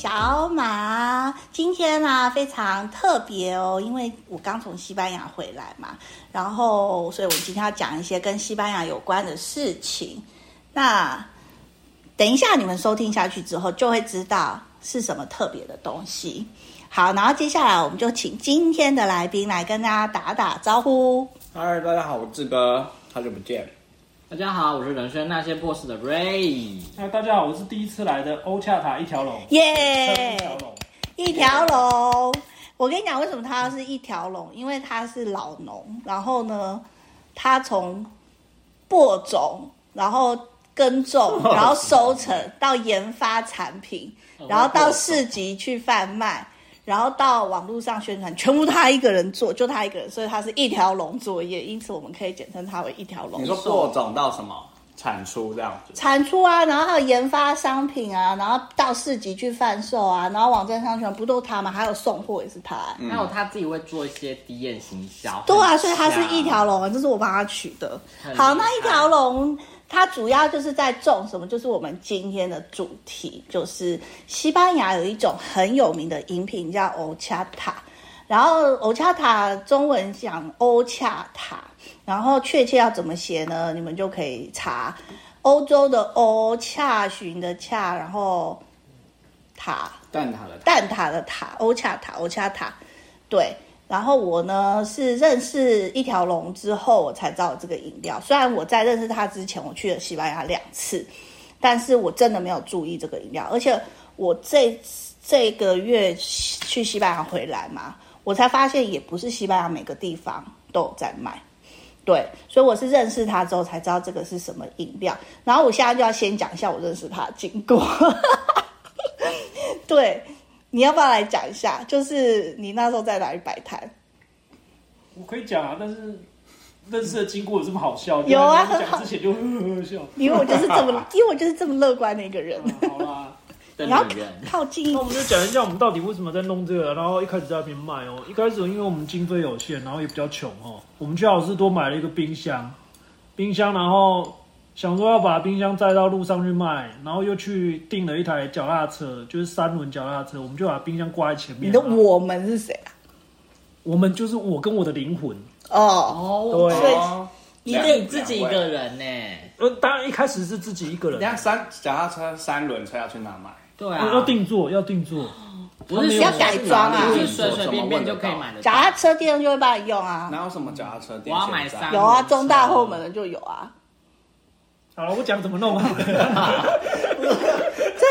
小马。今天呢、非常特别哦，因为我刚从西班牙回来嘛，然后所以我今天要讲一些跟西班牙有关的事情。那等一下你们收听下去之后，就会知道是什么特别的东西。好，然后接下来我们就请今天的来宾来跟大家打打招呼。嗨，大家好，我志哥，好久不见。大家好，我是人生那些 boss 的 Ray。那大家好，我是第一次来的欧恰塔一条龙。耶！一条龙。我跟你讲，为什么他是一条龙？因为他是老农，然后呢，他从播种，然后耕种，然后收成，到研发产品，然后到市集去贩卖。然后到网络上宣传，全部他一个人做，就他一个人，所以他是一条龙作业，因此我们可以简称他为一条龙。你说播种到什么产出这样子？产出啊，然后还有研发商品啊，然后到市集去贩售啊，然后网站上全，不都他吗？还有送货也是他，嗯、还有他自己会做一些低验行销。对啊，所以他是一条龙，这是我帮他取的。好，那一条龙。它主要就是在种什么？就是我们今天的主题，就是西班牙有一种很有名的饮品叫欧恰塔，然后欧恰塔中文讲欧恰塔，然后确切要怎么写呢？你们就可以查欧洲的欧，洽询的恰，然后塔蛋挞的蛋挞的塔，欧恰塔，欧恰塔，对。然后我呢是认识一条龙之后，我才知道这个饮料。虽然我在认识他之前，我去了西班牙两次，但是我真的没有注意这个饮料。而且我这这个月去西班牙回来嘛，我才发现也不是西班牙每个地方都有在卖。对，所以我是认识他之后才知道这个是什么饮料。然后我现在就要先讲一下我认识他的经过。对。你要不要来讲一下？就是你那时候在哪里摆摊？我可以讲啊，但是认识的经过有这么好笑？有啊，很好。之前就呵呵笑，因为我就是这么，因为我就是这么乐观的一个人。嗯、好啦，你要靠近。那我们就讲一下，我们到底为什么在弄这个？然后一开始在那边卖哦，一开始因为我们经费有限，然后也比较穷哦，我们去好是多买了一个冰箱，冰箱，然后。想说要把冰箱载到路上去卖，然后又去订了一台脚踏车，就是三轮脚踏车，我们就把冰箱挂在前面。你的我们是谁啊？我们就是我跟我的灵魂哦，对，你得自己一个人呢？呃，当然一开始是自己一个人。你看三脚踏车三轮车要去哪买？对啊，要定做，要定做，不是要改装啊，随随便便就可以买的。脚踏车店就会帮你用啊。哪有什么脚踏车店？我要买三，有啊，中大后门的就有啊。好了，我讲怎么弄啊？真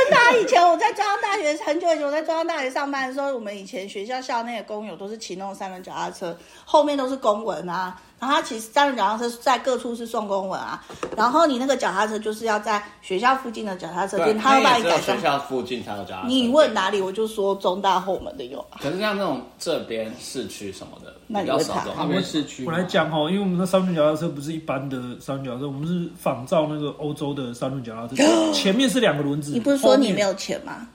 的、啊，以前我在中央大学很久以前，我在中央大学上班的时候，我们以前学校校内的工友都是骑那种三轮脚踏车，后面都是公文啊。然后他其实三轮脚踏车在各处是送公文啊，然后你那个脚踏车就是要在学校附近的脚踏车店，他会把你改成学校附近才有脚踏车。你问哪里，我就说中大后门的有啊。可是像那种这边市区什么的，那你会少。他们市区，我来讲哦，因为我们的三轮脚踏车不是一般的三轮脚踏车，我们是仿照那个欧洲的三轮脚踏车，前面是两个轮子。你不是说你没有钱吗？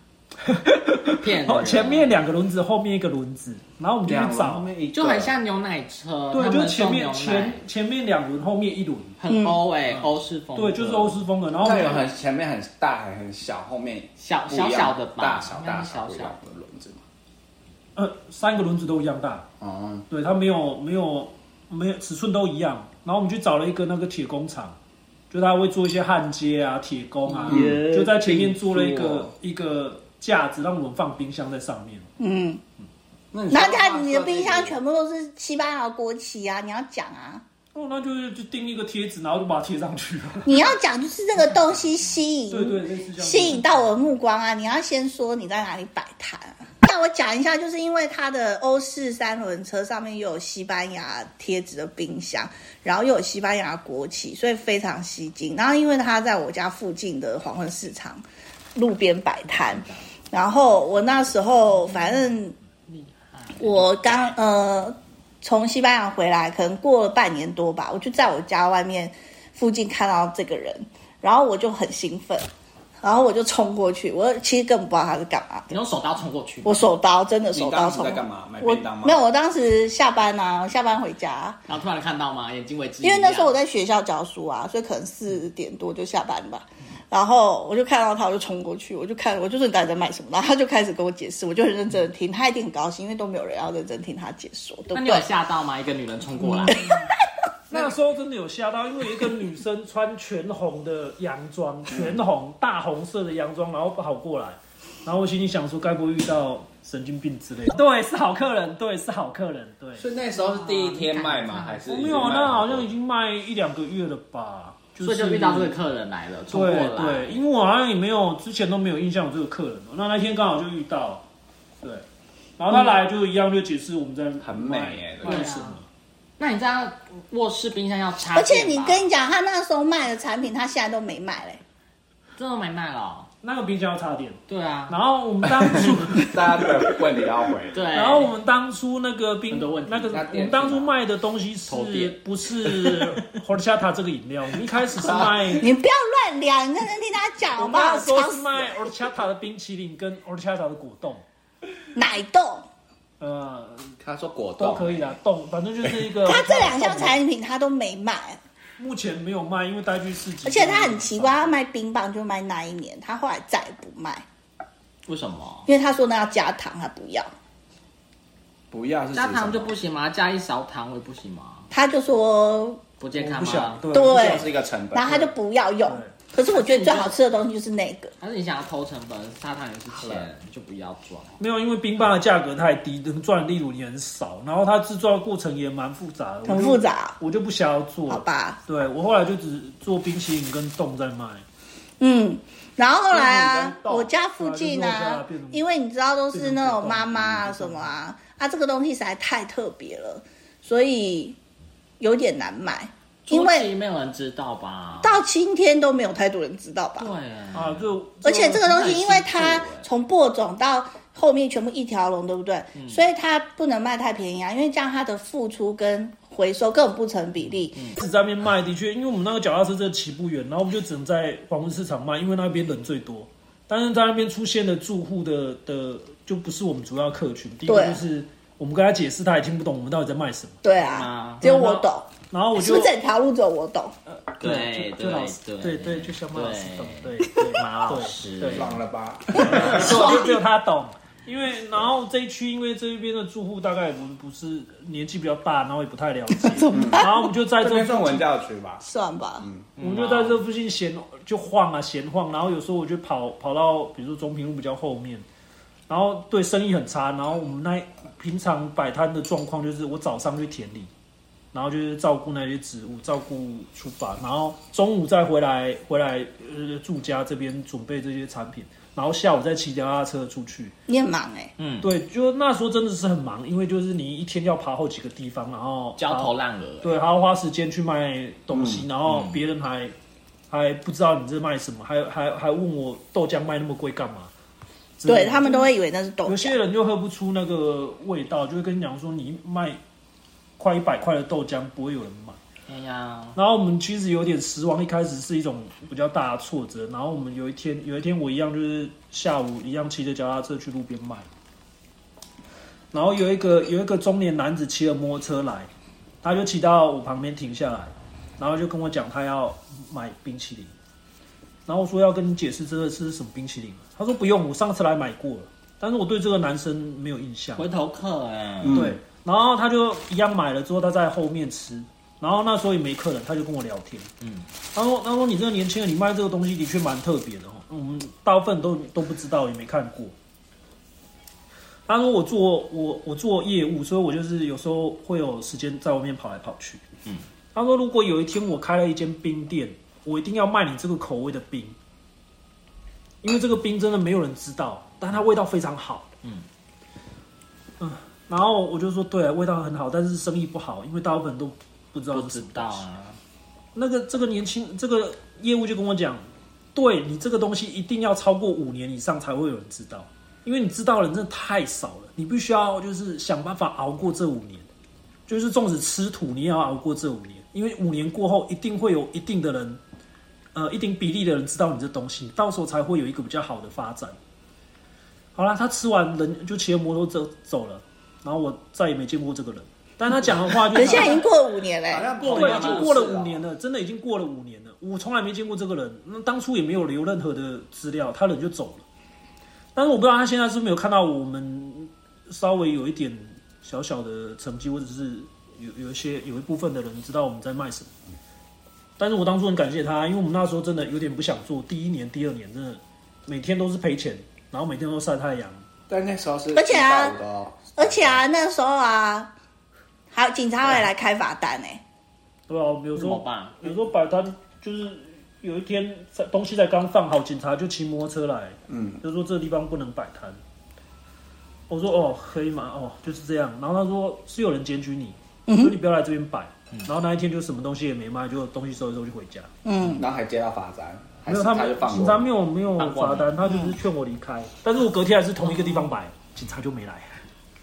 骗前面两个轮子，后面一个轮子，然后我们就去找，就很像牛奶车。对，就前面前前面两轮，后面一轮，很欧诶，欧式风。对，就是欧式风的。然后有很前面很大，还很小，后面小小小的大小大小小的轮子。呃，三个轮子都一样大。哦，对，它没有没有没有尺寸都一样。然后我们去找了一个那个铁工厂，就他会做一些焊接啊、铁工啊，就在前面做了一个一个。架子让我们放冰箱在上面。嗯，嗯，那他你的冰箱全部都是西班牙国旗啊！你要讲啊。哦，那就是就钉一个贴纸，然后就把它贴上去了。你要讲就是这个东西吸引，对对，吸引到我的目光啊！你要先说你在哪里摆摊。那我讲一下，就是因为它的欧式三轮车上面又有西班牙贴纸的冰箱，然后又有西班牙国旗，所以非常吸睛。然后因为它在我家附近的黄昏市场路边摆摊。然后我那时候反正，我刚呃从西班牙回来，可能过了半年多吧，我就在我家外面附近看到这个人，然后我就很兴奋，然后我就冲过去，我其实根本不知道他是干嘛。你用手刀冲过去？我手刀真的手刀冲。你当时在干嘛？买便当吗？没有，我当时下班啊，下班回家。然后突然看到吗？眼睛为之。因为那时候我在学校教书啊，所以可能四点多就下班吧。然后我就看到他，我就冲过去，我就看，我就说你到底在卖什么？然后他就开始跟我解释，我就很认真的听，他一定很高兴，因为都没有人要认真听他解说。对不对？那你有吓到吗？一个女人冲过来，那个时候真的有吓到，因为一个女生穿全红的洋装，全红大红色的洋装，然后跑过来，然后我心里想说，该不会遇到神经病之类的？对，是好客人，对，是好客人，对。所以那时候是第一天卖吗？还是没有？那好像已经卖一两个月了吧。所以就遇到这个客人来了，冲过来。对对，因为我好像也没有之前都没有印象有这个客人，那那天刚好就遇到，对，然后他来就一样就解释我们在很美耶，卖什么。那你知道卧室冰箱要插？而且你跟你讲，他那时候卖的产品，他现在都没卖嘞，真的没卖了。那个冰箱要插电，对啊。然后我们当初 大家的问题要回，对。然后我们当初那个冰的问题，那个我们当初卖的东西是不是 Horchata 这个饮料？我们一开始是卖，你不要乱聊，你认真听他讲好不好？我们那时候是卖 Horchata 的冰淇淋跟 Horchata 的果冻，奶冻。呃，他说果冻都可以啦，冻，反正就是一个。他这两项产品他都没卖。目前没有卖，因为带去市集。而且他很奇怪，他卖冰棒就卖那一年，他后来再也不卖。为什么？因为他说那要加糖，他不要。不要是加糖就不行吗？加一勺糖会不行吗？他就说不健康吗？对，对，是一个成本。然后他就不要用。可是我觉得最好吃的东西就是那个。但是你想要偷成本，砂糖也是钱，就不要装。没有，因为冰棒的价格太低，能赚的利润也很少。然后它制造的过程也蛮复杂的，很复杂，我就不想要做。好吧。对，我后来就只做冰淇淋跟冻在卖。嗯，然后后来啊，我家附近啊，因为你知道都是那种妈妈啊什么啊，啊这个东西实在太特别了，所以有点难卖。因为没有人知道吧，到今天都没有太多人知道吧？对啊，就而且这个东西，因为它从播种到后面全部一条龙，对不对？嗯、所以它不能卖太便宜啊，因为这样它的付出跟回收根本不成比例。是在那边卖的确，因为我们那个脚踏车这骑不远，然后我们就只能在黄昏市场卖，因为那边人最多。但是在那边出现的住户的的就不是我们主要客群。第一个就是我们跟他解释，他也听不懂我们到底在卖什么。对啊，只有我懂。然后我就，是不是整条路走我懂？对对对对对，就像马老师懂，对马老师，对，爽了吧？就只有他懂，因为然后这一区，因为这一边的住户大概也不不是年纪比较大，然后也不太了解，然后我们就在这边算文教区吧，算吧，嗯，我们就在这附近闲就晃啊闲晃，然后有时候我就跑跑到比如说中平路比较后面，然后对生意很差，然后我们那平常摆摊的状况就是我早上去田里。然后就是照顾那些植物，照顾出发，然后中午再回来，回来呃住家这边准备这些产品，然后下午再骑脚踏车出去。你很忙哎、欸，嗯，对，就那时候真的是很忙，因为就是你一天要爬好几个地方，然后焦头烂额，对，还要花时间去卖东西，嗯、然后别人还、嗯、还不知道你这卖什么，还还还问我豆浆卖那么贵干嘛？对他们都会以为那是豆浆，有些人就喝不出那个味道，就会跟你讲说你卖。快一百块的豆浆不会有人买，哎呀，然后我们其实有点失望，一开始是一种比较大的挫折。然后我们有一天，有一天我一样就是下午一样骑着脚踏车去路边卖，然后有一个有一个中年男子骑着摩托车来，他就骑到我旁边停下来，然后就跟我讲他要买冰淇淋，然后我说要跟你解释这个是什么冰淇淋，他说不用，我上次来买过了，但是我对这个男生没有印象，回头客哎，对。嗯然后他就一样买了之后，他在后面吃。然后那时候也没客人，他就跟我聊天。嗯，他说：“他说你这个年轻人，你卖这个东西的确蛮特别的哦。我们大部分都都不知道，也没看过。”他说：“我做我我做业务，所以我就是有时候会有时间在外面跑来跑去。”嗯，他说：“如果有一天我开了一间冰店，我一定要卖你这个口味的冰，因为这个冰真的没有人知道，但它味道非常好。”嗯嗯。然后我就说，对啊，味道很好，但是生意不好，因为大部分都不知道。不知道啊。那个这个年轻这个业务就跟我讲，对你这个东西一定要超过五年以上才会有人知道，因为你知道的人真的太少了，你必须要就是想办法熬过这五年，就是纵使吃土你也要熬过这五年，因为五年过后一定会有一定的人，呃，一定比例的人知道你这东西，到时候才会有一个比较好的发展。好啦，他吃完人就骑着摩托车走了。然后我再也没见过这个人，但他讲的话就，等现在已经过了五年了，好像过了，已经过了五年了，真的已经过了五年了。我从来没见过这个人，那当初也没有留任何的资料，他人就走了。但是我不知道他现在是不是没有看到我们稍微有一点小小的成绩，或者是有有一些有一部分的人知道我们在卖什么。但是我当初很感谢他，因为我们那时候真的有点不想做，第一年、第二年真的每天都是赔钱，然后每天都晒太阳。但那时候是而且啊而且啊，那时候啊，还有警察会来开罚单呢。对啊，有时候怎么办？有时候摆摊就是有一天在东西才刚放好，警察就骑摩托车来，嗯，就说这个地方不能摆摊。我说哦，可以吗？哦，就是这样。然后他说是有人检举你，嗯哼所以你不要来这边摆。然后那一天就什么东西也没卖，就东西收一收就回家。嗯，然后还接到罚单，还没有，是他们警察没有没有罚单，他就是劝我离开。但是我隔天还是同一个地方摆，警察就没来。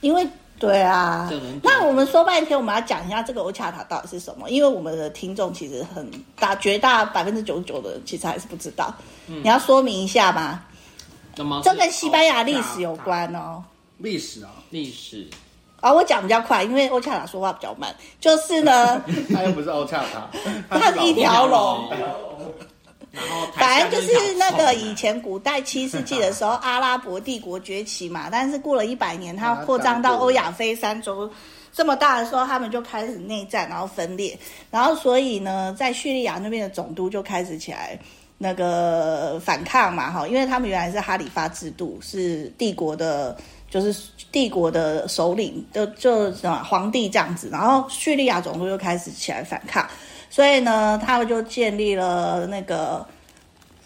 因为对啊，那我们说半天，我们要讲一下这个欧恰塔到底是什么？因为我们的听众其实很大，绝大百分之九十九的人其实还是不知道。你要说明一下吗？那么这跟西班牙历史有关哦。历史啊，历史，啊，我讲比较快，因为欧恰塔说话比较慢。就是呢，他又不是欧恰塔，他是一条龙。然后反正就是那个以以前古代七世纪的时候，阿拉伯帝国崛起嘛，但是过了一百年，它扩张到欧亚非三洲这么大的时候，他们就开始内战，然后分裂，然后所以呢，在叙利亚那边的总督就开始起来那个反抗嘛，哈，因为他们原来是哈里发制度，是帝国的，就是帝国的首领，就就什么皇帝这样子，然后叙利亚总督就开始起来反抗。所以呢，他们就建立了那个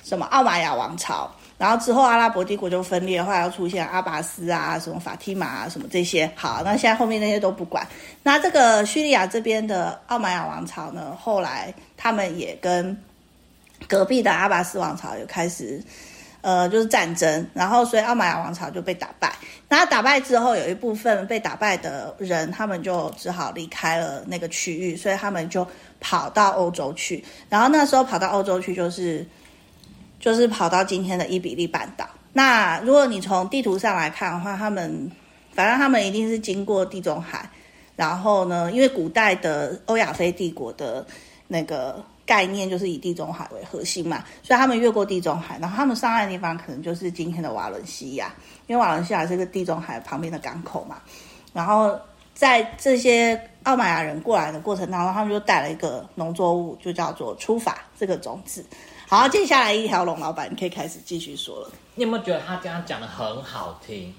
什么奥马亚王朝，然后之后阿拉伯帝国就分裂，后来又出现阿拔斯啊、什么法蒂玛啊、什么这些。好，那现在后面那些都不管。那这个叙利亚这边的奥马亚王朝呢，后来他们也跟隔壁的阿拔斯王朝有开始。呃，就是战争，然后所以奥马亚王朝就被打败。那打败之后，有一部分被打败的人，他们就只好离开了那个区域，所以他们就跑到欧洲去。然后那时候跑到欧洲去，就是就是跑到今天的伊比利半岛。那如果你从地图上来看的话，他们反正他们一定是经过地中海。然后呢，因为古代的欧亚非帝国的那个。概念就是以地中海为核心嘛，所以他们越过地中海，然后他们上岸的地方可能就是今天的瓦伦西亚，因为瓦伦西亚是个地中海旁边的港口嘛。然后在这些奥马亚人过来的过程当中，他们就带了一个农作物，就叫做出法这个种子。好，接下来一条龙老板，你可以开始继续说了。你有没有觉得他这样讲的很好听？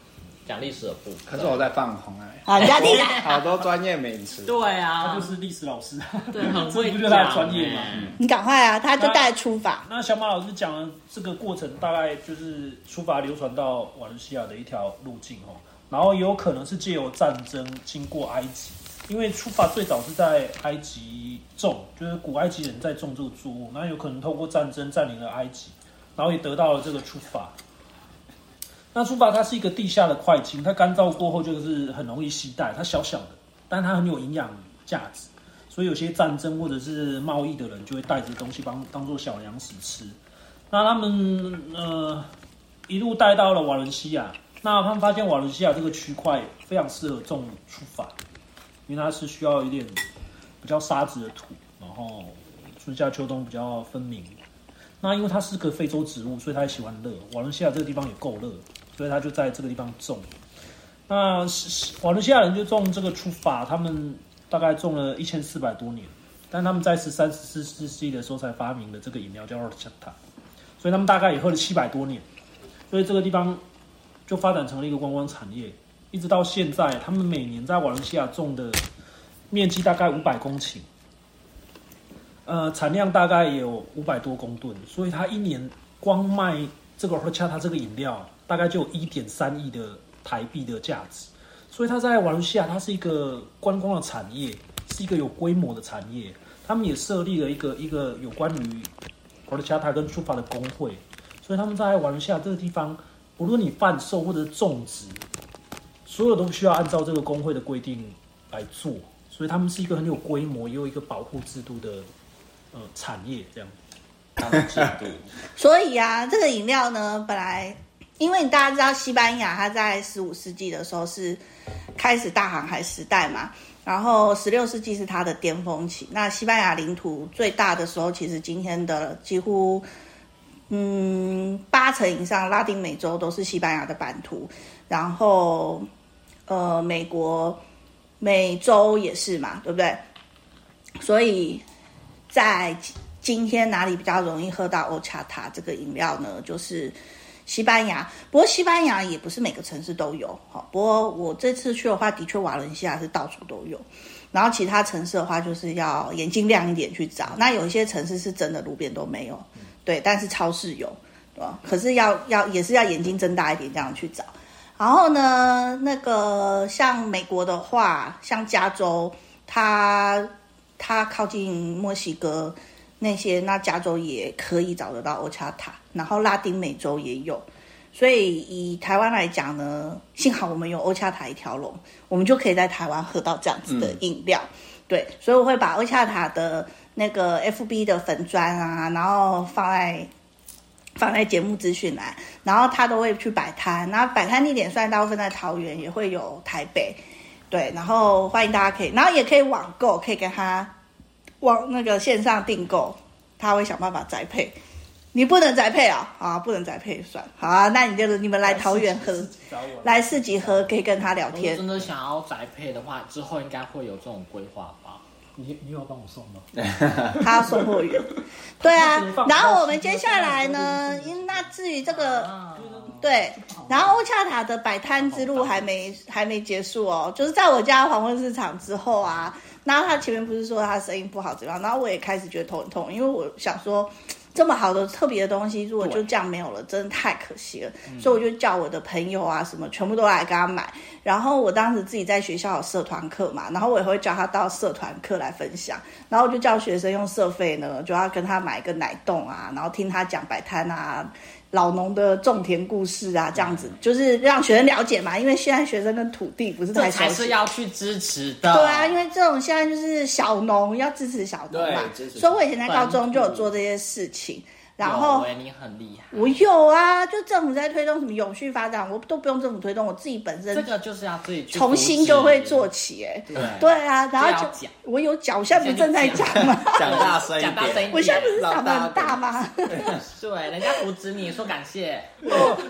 讲历史的部分，可是我在放空哎，好，你要听啊。好多专业名词。对啊他啊，就是历史老师，对，很会 这不就是他的讲专业吗？欸你赶快啊，他就带出法。那小马老师讲的这个过程，大概就是出发流传到瓦伦西亚的一条路径哦，然后也有可能是借由战争经过埃及，因为出发最早是在埃及种，就是古埃及人在种这个作物，那有可能透过战争占领了埃及，然后也得到了这个出发。那出发它是一个地下的块茎，它干燥过后就是很容易携带，它小小的，但它很有营养价值。所以有些战争或者是贸易的人就会带着东西当当做小粮食吃。那他们呃一路带到了瓦伦西亚，那他们发现瓦伦西亚这个区块非常适合种出发，因为它是需要一点比较沙子的土，然后春夏秋冬比较分明。那因为它是个非洲植物，所以它也喜欢热。瓦伦西亚这个地方也够热，所以他就在这个地方种。那瓦伦西亚人就种这个出发，他们。大概种了一千四百多年，但他们在十三、十四世纪的时候才发明了这个饮料叫 horchata，所以他们大概也喝了七百多年，所以这个地方就发展成了一个观光产业，一直到现在，他们每年在瓦伦西亚种的面积大概五百公顷，呃，产量大概也有五百多公吨，所以他一年光卖这个 horchata 这个饮料，大概就有一点三亿的台币的价值。所以他在瓦伦西亚，它是一个观光的产业，是一个有规模的产业。他们也设立了一个一个有关于瓦伦西亚跟出发的工会。所以他们在瓦伦西亚这个地方，不论你贩售或者是种植，所有都需要按照这个工会的规定来做。所以他们是一个很有规模，也有一个保护制度的呃产业这样。所以啊，这个饮料呢，本来因为大家知道西班牙，它在十五世纪的时候是开始大航海时代嘛，然后十六世纪是它的巅峰期。那西班牙领土最大的时候，其实今天的几乎嗯八成以上拉丁美洲都是西班牙的版图，然后呃美国、美洲也是嘛，对不对？所以在今天哪里比较容易喝到欧恰塔这个饮料呢？就是。西班牙，不过西班牙也不是每个城市都有，好，不过我这次去的话，的确瓦伦西亚是到处都有，然后其他城市的话，就是要眼睛亮一点去找。那有一些城市是真的路边都没有，对，但是超市有，对？可是要要也是要眼睛睁大一点这样去找。然后呢，那个像美国的话，像加州，它它靠近墨西哥。那些那加州也可以找得到欧恰塔，然后拉丁美洲也有，所以以台湾来讲呢，幸好我们有欧恰塔一条龙，我们就可以在台湾喝到这样子的饮料。嗯、对，所以我会把欧恰塔的那个 FB 的粉砖啊，然后放在放在节目资讯栏，然后他都会去摆摊，然后摆摊地点虽然大部分在桃园，也会有台北，对，然后欢迎大家可以，然后也可以网购，可以跟他。网那个线上订购，他会想办法宅配。你不能再配啊，啊，不能再配算好啊。那你就你们来桃园喝，来市集喝，可以跟他聊天。真的想要宅配的话，之后应该会有这种规划吧？你你有帮我送吗？他要送货员。对啊，然后我们接下来呢，因那至于这个，对，然后欧恰塔的摆摊之路还没还没结束哦，就是在我家黄昏市场之后啊。然后他前面不是说他生意不好怎么样？然后我也开始觉得头很痛，因为我想说，这么好的特别的东西，如果就这样没有了，真的太可惜了。嗯、所以我就叫我的朋友啊什么，全部都来跟他买。然后我当时自己在学校有社团课嘛，然后我也会叫他到社团课来分享。然后我就叫学生用社费呢，就要跟他买一个奶冻啊，然后听他讲摆摊啊。老农的种田故事啊，这样子就是让学生了解嘛，因为现在学生跟土地不是太熟悉，是要去支持的。对啊，因为这种现在就是小农要支持小农嘛，所以我以前在高中就有做这些事情。然后，你很厉害。我有啊，就政府在推动什么永续发展，我都不用政府推动，我自己本身这个就是要自己重新就会做起，哎，对对啊，然后就我有脚，现在不是正在讲吗？讲大声一点，我现在不是长得很大吗？对，人家扶持你说感谢，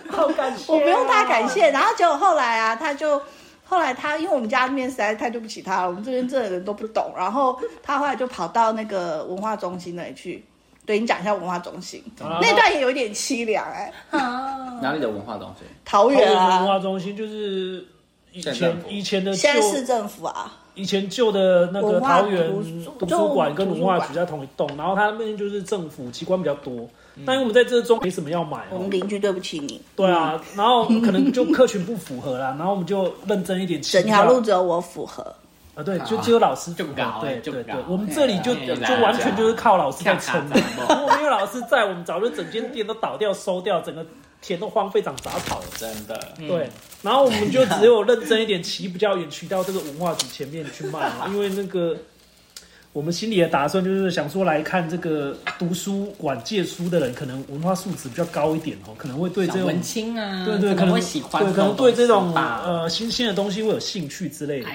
好感谢，我不用他感谢。然后结果后来啊，他就后来他因为我们家那边实在太对不起他了，我们这边这的人都不懂，然后他后来就跑到那个文化中心那里去。对，你讲一下文化中心，啊、那段也有点凄凉哎。啊、哪里的文化中心？桃园啊。文化中心就是以前以前的现在市政府啊。以前旧的那个桃园图书馆跟文化局在同一栋，然后它那边就是政府机关比较多。嗯、但因为我们在这中没什么要买，我们邻居对不起你。对啊，然后可能就客群不符合啦，然后我们就认真一点。整条路只有我符合。啊，对，就只有老师就搞，对对对，我们这里就就完全就是靠老师在撑的。如果没有老师在，我们早就整间店都倒掉、收掉，整个田都荒废长杂草了。真的，对。然后我们就只有认真一点，骑比较远，骑到这个文化局前面去卖。因为那个我们心里的打算就是想说，来看这个图书馆借书的人，可能文化素质比较高一点哦，可能会对这种文青啊，对对，可能会喜欢，对，可能对这种呃新鲜的东西会有兴趣之类的。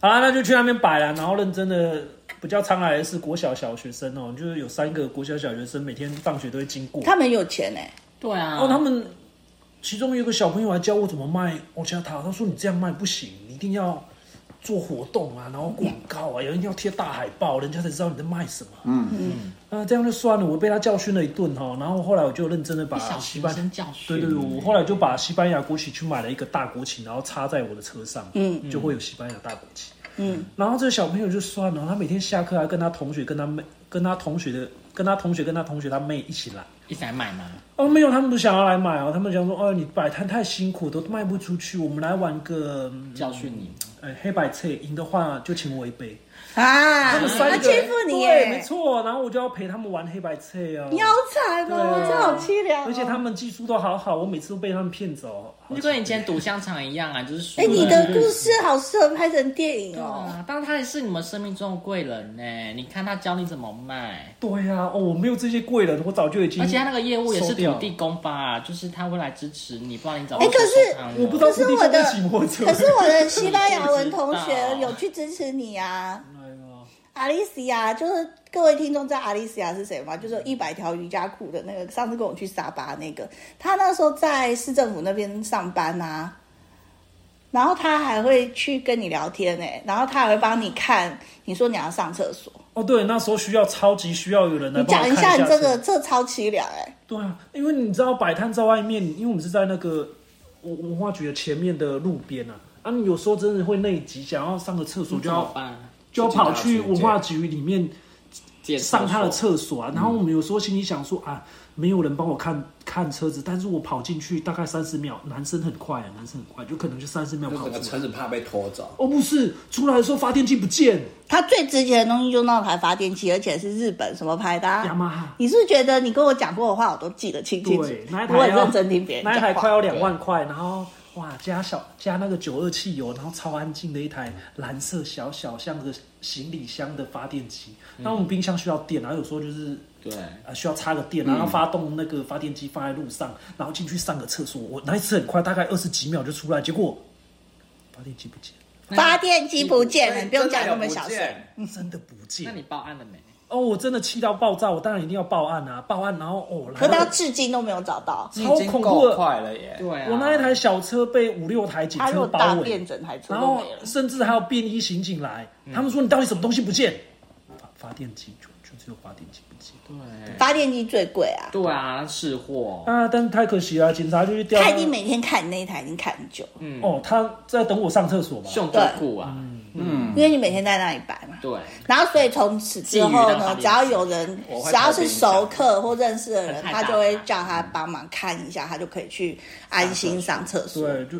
好啦，那就去那边摆了，然后认真的比较常来的是国小小学生哦，就是有三个国小小学生每天放学都会经过。他们有钱哎，对啊。哦，他们其中有个小朋友还教我怎么卖欧加塔，他说你这样卖不行，你一定要做活动啊，然后广告啊，有人要贴大海报，人家才知道你在卖什么。嗯嗯。啊，这样就算了，我被他教训了一顿哈，然后后来我就认真的把西班牙。对对对，我后来就把西班牙国旗去买了一个大国旗，然后插在我的车上，嗯，就会有西班牙大国旗。嗯，然后这个小朋友就算了，他每天下课还跟他同学、跟他妹、跟他同学的、跟他同学、跟他同学他妹一起来，一起来买吗？哦，没有，他们不想要来买哦，他们想说，哦，你摆摊太辛苦，都卖不出去，我们来玩个教训你。哎，黑白配赢的话就请我一杯。啊！他们三个欺负你，对，没错。然后我就要陪他们玩黑白菜哦，你好惨哦，这好凄凉。而且他们技术都好好，我每次都被他们骗走。就跟以前赌香肠一样啊，就是输哎、了。你的故事好适合拍成电影哦。啊，但是他也是你们生命中的贵人呢。你看他教你怎么卖，对呀、啊，哦，我没有这些贵人，我早就已经。而且他那个业务也是土地公吧啊，就是他会来支持你，不然你找哎可是我不知道可是我的可是我的西班牙文同学 有去支持你啊。阿丽西亚，就是各位听众知道阿丽西亚是谁吗？就是一百条瑜伽裤的那个，上次跟我去沙巴那个，他那时候在市政府那边上班啊，然后他还会去跟你聊天呢、然后他还会帮你看，你说你要上厕所，哦，对，那时候需要超级需要有人来你讲一帮我看下下你这个车这超凄凉哎，对啊，因为你知道摆摊在外面，因为我们是在那个文文化局的前面的路边啊，啊，你有时候真的会内急，想要上个厕所就要怎么办？就要跑去文化局里面上他的厕所啊。然后我们有时候心里想说啊，没有人帮我看看车子，但是我跑进去大概三十秒，男生很快啊，男生很快，就可能就三十秒跑出来。个车子怕被拖走。哦，不是，出来的时候发电机不见，他最值钱的东西就那台发电机，而且是日本什么牌的、啊？雅马哈。你是不是觉得你跟我讲过的话，我都记得清清楚楚？我认真听别人。那台快要两万块，然后哇加小加那个九二汽油，然后超安静的一台蓝色小小像个行李箱的发电机。那、我们冰箱需要电，然后有时候就是对，呃需要插个电，然后发动那个发电机放在路上，然后进去上个厕所。我那一次很快，大概二十几秒就出来，结果发电机不见，发电机不见了，你不用讲那么小声。真的不见那。你报案了没？哦，我真的气到爆炸，我当然一定要报案啊！报案，然后哦，可到来到至今都没有找到。你已经够快了耶！对啊，我那一台小车被五六台警车包围便，整台车然后。甚至还有便衣刑警来，他们说你到底什么东西不见？发发电机只有发电机不见。对发电机最贵啊！对啊，是货。啊，但是太可惜了，警察就去调。他已经每天看你那一台，已经看很久，嗯，哦，他在等我上厕所嘛。胸就酷啊，嗯，因为你每天在那里摆嘛。对，然后，所以从此之后呢，只要有人只要是熟客或认识的人，他就会叫他帮忙看一下，他就可以去安心上厕所。对，就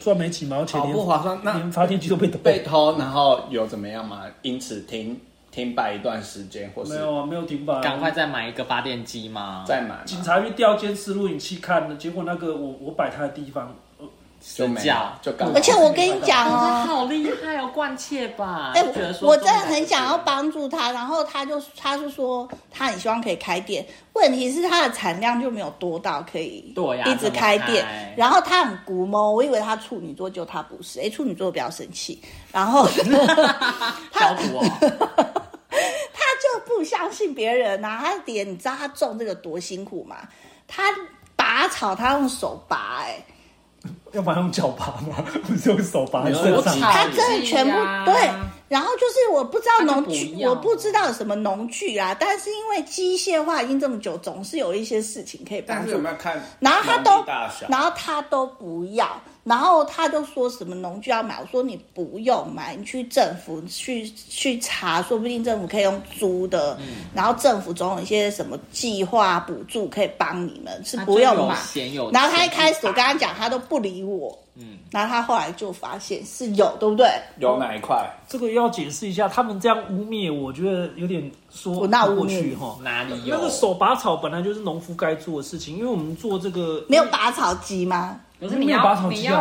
赚没几毛钱，不划算。那连发电机都被偷。被偷，然后有怎么样吗？因此停停摆一段时间，或是没有啊，没有停摆啊。赶快再买一个发电机吗？再买吗？警察去调监视录影器看了，结果那个我我摆摊的地方，呃就没了，就刚。而且我跟你讲哦，好厉害哦，惯窃吧？哎、就觉得说我真的很想要帮助他，然后他就他就说他很希望可以开店，问题是他的产量就没有多到可以对呀一直开店，然后他很龟毛，我以为他处女座，就他不是，哎，处女座不要生气，然后 他 相信别人呐、啊，他点你知道他种这个多辛苦吗？他拔草他用手拔、哎。要不然用脚拔吗？不是用手拔。他真的全部对，然后就是我不知道农具，我不知道有什么农具啊，但是因为机械化已经这么久，总是有一些事情可以帮助但是有没。有看？然后他都，然后他都不要，然后他就说什么农具要买，我说你不用买，你去政府去去查，说不定政府可以用租的，然后政府总有一些什么计划补助可以帮你们，是不用买有有。然后他一开始我跟他讲，他都不理我，嗯，然后他后来就发现是有，对不对？有哪一块？这个要解释一下，他们这样污蔑，我觉得有点说不污蔑你过去哈。哪里有？那个手拔草本来就是农夫该做的事情，因为我们做这个没有拔草机吗？没有可是你要拔草剂没有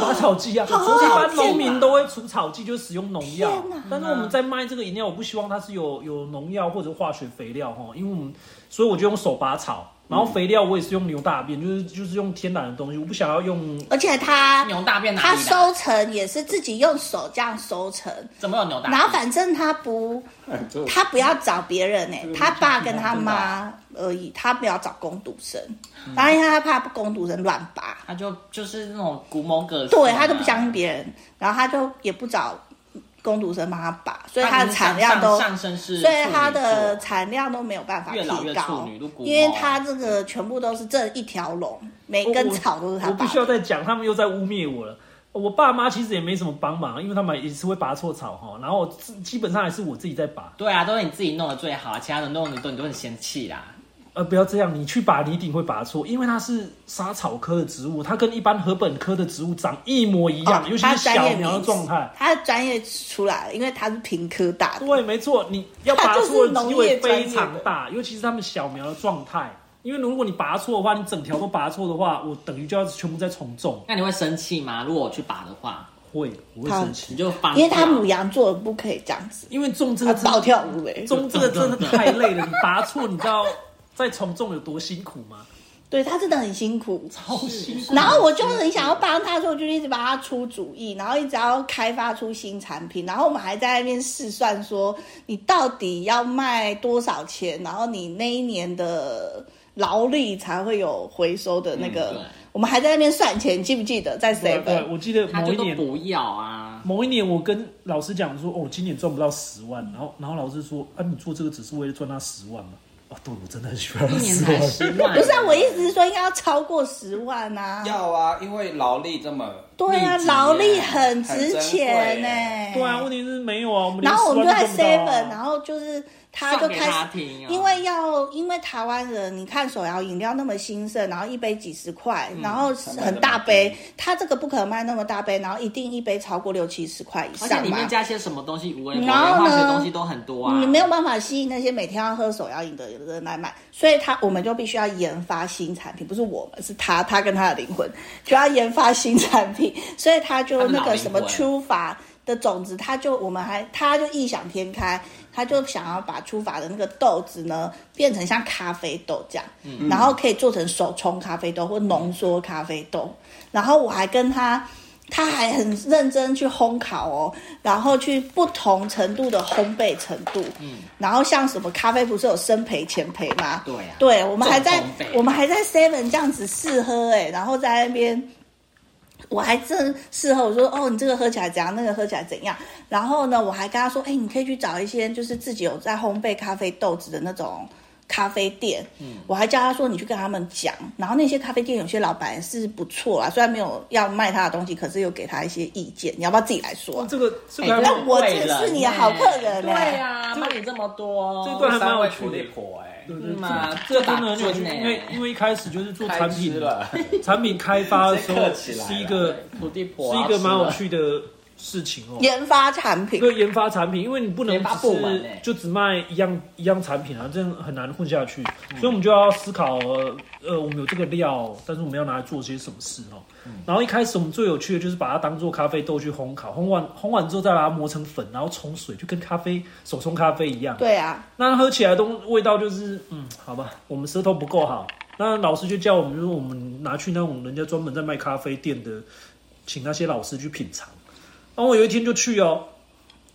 拔草剂啊。好一般农民都会除草剂，就是使用农药。但是我们在卖这个饮料，我不希望它是有有农药或者化学肥料哈，因为我们所以我就用手拔草，然后肥料我也是用牛大便，就是就是用天然的东西，我不想要用。而且他牛大便哪他收成也是自己用手这样收成，怎么有牛大便？然后反正他不，就他不要找别人呢、这个他爸跟他真妈而已，他不要找工读生，然后因为他怕工读生乱拔，他就就是那种古某个性啊，对他都不相信别人，然后他就也不找工读生帮他拔，所以他的产量都上，上升是，所以他的产量都没有办法提越老越处高女都，古因为他这个全部都是这一条龙，每根草都是他拔我必须要。再讲，他们又在污蔑我了。我爸妈其实也没什么帮忙，因为他们也是会拔错草哈，然后基基本上还是我自己在拔。对啊，都是你自己弄的最好，其他人弄的都你都很嫌弃啦。呃，不要这样，你去拔你一定会拔错，因为它是莎草科的植物，它跟一般禾本科的植物长一模一样，哦尤其是小苗的状态。它的专业出来了，因为它是平科大的。对，没错，你要拔错的机会非常大，尤其是他们小苗的状态，因为如果你拔错的话，你整条都拔错的话，我等于就要全部再重种。那你会生气吗？如果我去拔的话，会，我会生气。你就放，因为他母羊座不可以这样子，因为种这个他暴跳如雷。种这个真的太累了，你拔错，你知道再重种有多辛苦吗？对他真的很辛苦，超辛苦。然后我就很想要帮他，所以我就一直帮他出主意，然后一直要开发出新产品。然后我们还在那边试算说，你到底要卖多少钱，然后你那一年的劳力才会有回收的那个。嗯、我们还在那边算钱，记不记得在 seven？对，我记得某一年不要啊。某一年我跟老师讲说，哦，今年赚不到十万。然后，然后老师说，啊，你做这个只是为了赚那十万吗？哦，对，我真的很喜欢一年才十万。不是啊，我意思是说应该要超过十万啊。要啊，因为劳力这么。对啊，劳力很值钱呢。对啊，问题是没有啊，我们然后我们就在 seven，然后就是。他就开始，因为要，因为台湾人，你看手摇饮料那么兴盛，然后一杯几十块，然后很大杯，他这个不可能卖那么大杯，然后一定一杯超过六七十块以上，而且里面加些什么东西，无味然后呢，东西都很多啊，你没有办法吸引那些每天要喝手摇饮的人来买，所以他我们就必须要研发新产品，不是我们，是他，他跟他的灵魂就要研发新产品，所以他就那个什么出法的种子，他就我们还他就异想天开。他就想要把出法的那个豆子呢，变成像咖啡豆这样，嗯、然后可以做成手冲咖啡豆或浓缩咖啡豆。然后我还跟他，他还很认真去烘烤哦，然后去不同程度的烘焙程度。嗯，然后像什么咖啡不是有生培、浅培吗？对啊，对，我们还在我们还在 Seven 这样子试喝哎，然后在那边。我还真事后我说哦，你这个喝起来怎样？那个喝起来怎样？然后呢，我还跟他说，哎，你可以去找一些就是自己有在烘焙咖啡豆子的那种咖啡店。嗯，我还叫他说，你去跟他们讲。然后那些咖啡店有些老板是不错啊，虽然没有要卖他的东西，可是又给他一些意见。你要不要自己来说？这个这个，那我这是你的好客人。对呀，卖你这么多，这段还蛮有趣的。对嘛，这真的很有趣，因为因为一开始就是做产品，产品开发的时候 是一个土地婆，是一个蛮有趣的事情哦。研发产品，对，研发产品，因为你不能只是就只卖一样一样产品啊，这样很难混下去，所以我们就要思考，呃，我们有这个料，但是我们要拿来做些什么事哦。然后一开始我们最有趣的就是把它当做咖啡豆去烘烤，烘完烘完之后再把它磨成粉，然后冲水，就跟咖啡手冲咖啡一样。对啊，那喝起来东味道就是，嗯，好吧，我们舌头不够好。那老师就叫我们，就是我们拿去那种人家专门在卖咖啡店的，请那些老师去品尝。然后我有一天就去哦，